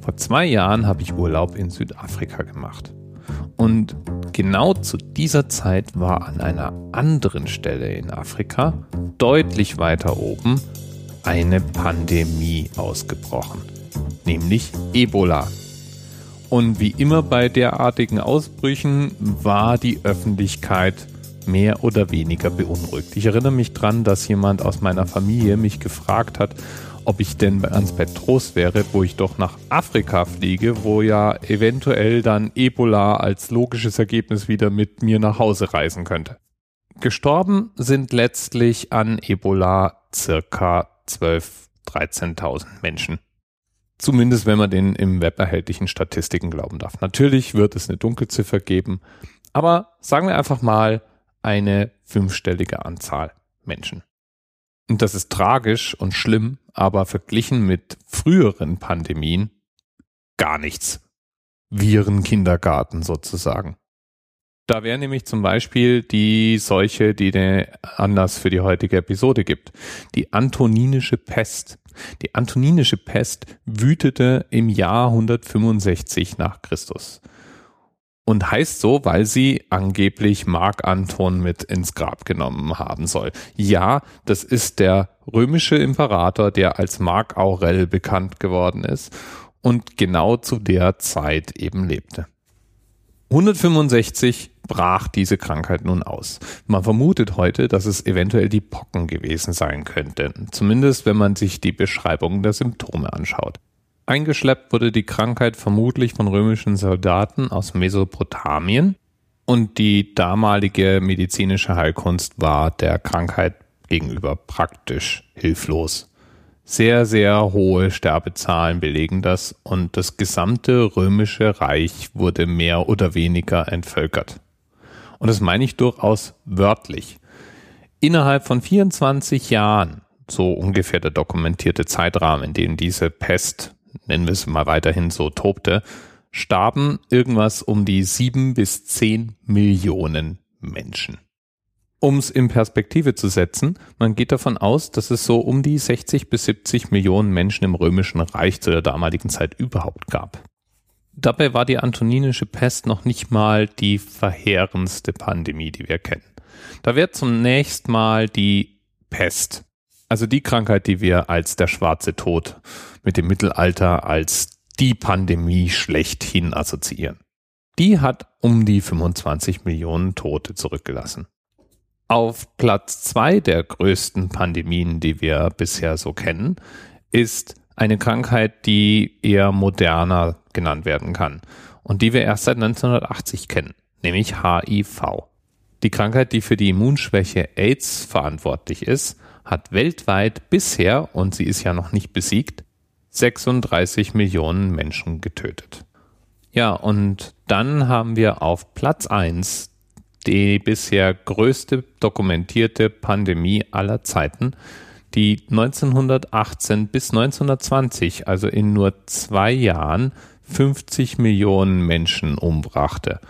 Vor zwei Jahren habe ich Urlaub in Südafrika gemacht. Und genau zu dieser Zeit war an einer anderen Stelle in Afrika, deutlich weiter oben, eine Pandemie ausgebrochen, nämlich Ebola. Und wie immer bei derartigen Ausbrüchen war die Öffentlichkeit mehr oder weniger beunruhigt. Ich erinnere mich dran, dass jemand aus meiner Familie mich gefragt hat, ob ich denn ans Bett Trost wäre, wo ich doch nach Afrika fliege, wo ja eventuell dann Ebola als logisches Ergebnis wieder mit mir nach Hause reisen könnte. Gestorben sind letztlich an Ebola circa 12, 13.000 Menschen. Zumindest wenn man den im Web erhältlichen Statistiken glauben darf. Natürlich wird es eine Dunkelziffer geben, aber sagen wir einfach mal eine fünfstellige Anzahl Menschen. Und das ist tragisch und schlimm, aber verglichen mit früheren Pandemien gar nichts. Virenkindergarten sozusagen. Da wäre nämlich zum Beispiel die Seuche, die den Anlass für die heutige Episode gibt. Die antoninische Pest. Die antoninische Pest wütete im Jahr 165 nach Christus und heißt so, weil sie angeblich Mark Anton mit ins Grab genommen haben soll. Ja, das ist der römische Imperator, der als Mark Aurel bekannt geworden ist und genau zu der Zeit eben lebte. 165 brach diese Krankheit nun aus. Man vermutet heute, dass es eventuell die Pocken gewesen sein könnte, zumindest wenn man sich die Beschreibung der Symptome anschaut. Eingeschleppt wurde die Krankheit vermutlich von römischen Soldaten aus Mesopotamien und die damalige medizinische Heilkunst war der Krankheit gegenüber praktisch hilflos. Sehr, sehr hohe Sterbezahlen belegen das und das gesamte römische Reich wurde mehr oder weniger entvölkert. Und das meine ich durchaus wörtlich. Innerhalb von 24 Jahren, so ungefähr der dokumentierte Zeitrahmen, in dem diese Pest nennen wir es mal weiterhin so, tobte, starben irgendwas um die sieben bis zehn Millionen Menschen. Um es in Perspektive zu setzen, man geht davon aus, dass es so um die 60 bis 70 Millionen Menschen im römischen Reich zu der damaligen Zeit überhaupt gab. Dabei war die antoninische Pest noch nicht mal die verheerendste Pandemie, die wir kennen. Da wird zunächst mal die Pest also die Krankheit, die wir als der schwarze Tod mit dem Mittelalter als die Pandemie schlechthin assoziieren. Die hat um die 25 Millionen Tote zurückgelassen. Auf Platz zwei der größten Pandemien, die wir bisher so kennen, ist eine Krankheit, die eher moderner genannt werden kann und die wir erst seit 1980 kennen, nämlich HIV. Die Krankheit, die für die Immunschwäche AIDS verantwortlich ist, hat weltweit bisher, und sie ist ja noch nicht besiegt, 36 Millionen Menschen getötet. Ja, und dann haben wir auf Platz 1 die bisher größte dokumentierte Pandemie aller Zeiten, die 1918 bis 1920, also in nur zwei Jahren, 50 Millionen Menschen umbrachte.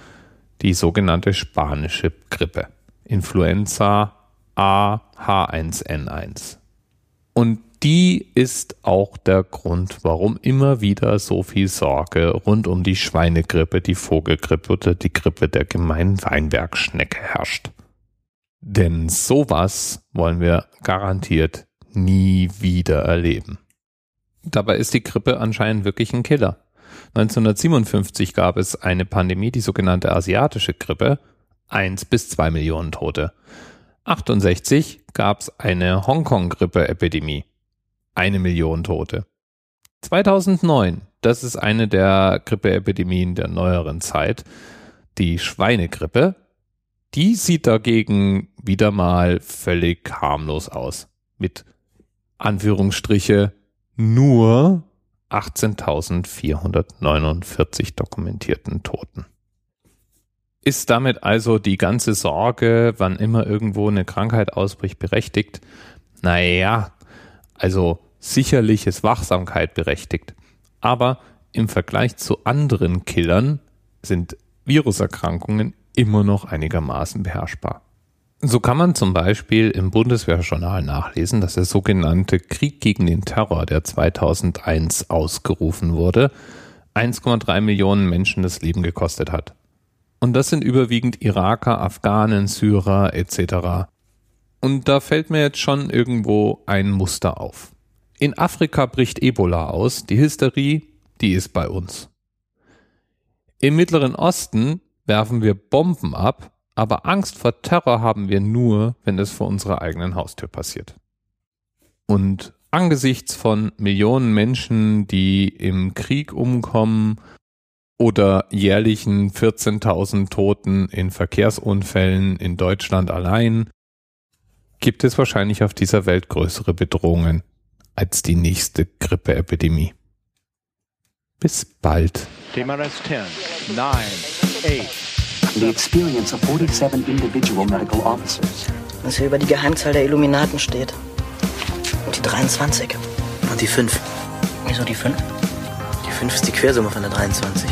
Die sogenannte spanische Grippe. Influenza AH1N1. Und die ist auch der Grund, warum immer wieder so viel Sorge rund um die Schweinegrippe, die Vogelgrippe oder die Grippe der gemeinen Weinbergschnecke herrscht. Denn sowas wollen wir garantiert nie wieder erleben. Dabei ist die Grippe anscheinend wirklich ein Killer. 1957 gab es eine Pandemie, die sogenannte asiatische Grippe, eins bis zwei Millionen Tote. 68 gab es eine Hongkong-Grippe-Epidemie. Eine Million Tote. 2009, das ist eine der Grippeepidemien der neueren Zeit, die Schweinegrippe, die sieht dagegen wieder mal völlig harmlos aus. Mit Anführungsstriche nur 18.449 dokumentierten Toten. Ist damit also die ganze Sorge, wann immer irgendwo eine Krankheit ausbricht, berechtigt? Naja, also sicherlich ist Wachsamkeit berechtigt. Aber im Vergleich zu anderen Killern sind Viruserkrankungen immer noch einigermaßen beherrschbar. So kann man zum Beispiel im Bundeswehrjournal nachlesen, dass der sogenannte Krieg gegen den Terror, der 2001 ausgerufen wurde, 1,3 Millionen Menschen das Leben gekostet hat. Und das sind überwiegend Iraker, Afghanen, Syrer etc. Und da fällt mir jetzt schon irgendwo ein Muster auf. In Afrika bricht Ebola aus, die Hysterie, die ist bei uns. Im Mittleren Osten werfen wir Bomben ab, aber Angst vor Terror haben wir nur, wenn es vor unserer eigenen Haustür passiert. Und angesichts von Millionen Menschen, die im Krieg umkommen oder jährlichen 14.000 Toten in Verkehrsunfällen in Deutschland allein, gibt es wahrscheinlich auf dieser Welt größere Bedrohungen als die nächste Grippeepidemie. Bis bald. TMRS 10, 9, 8. The experience of 47 individual medical officers. Was hier über die Geheimzahl der Illuminaten steht. Und die 23. Und die 5. Wieso die 5? Die 5 ist die Quersumme von der 23.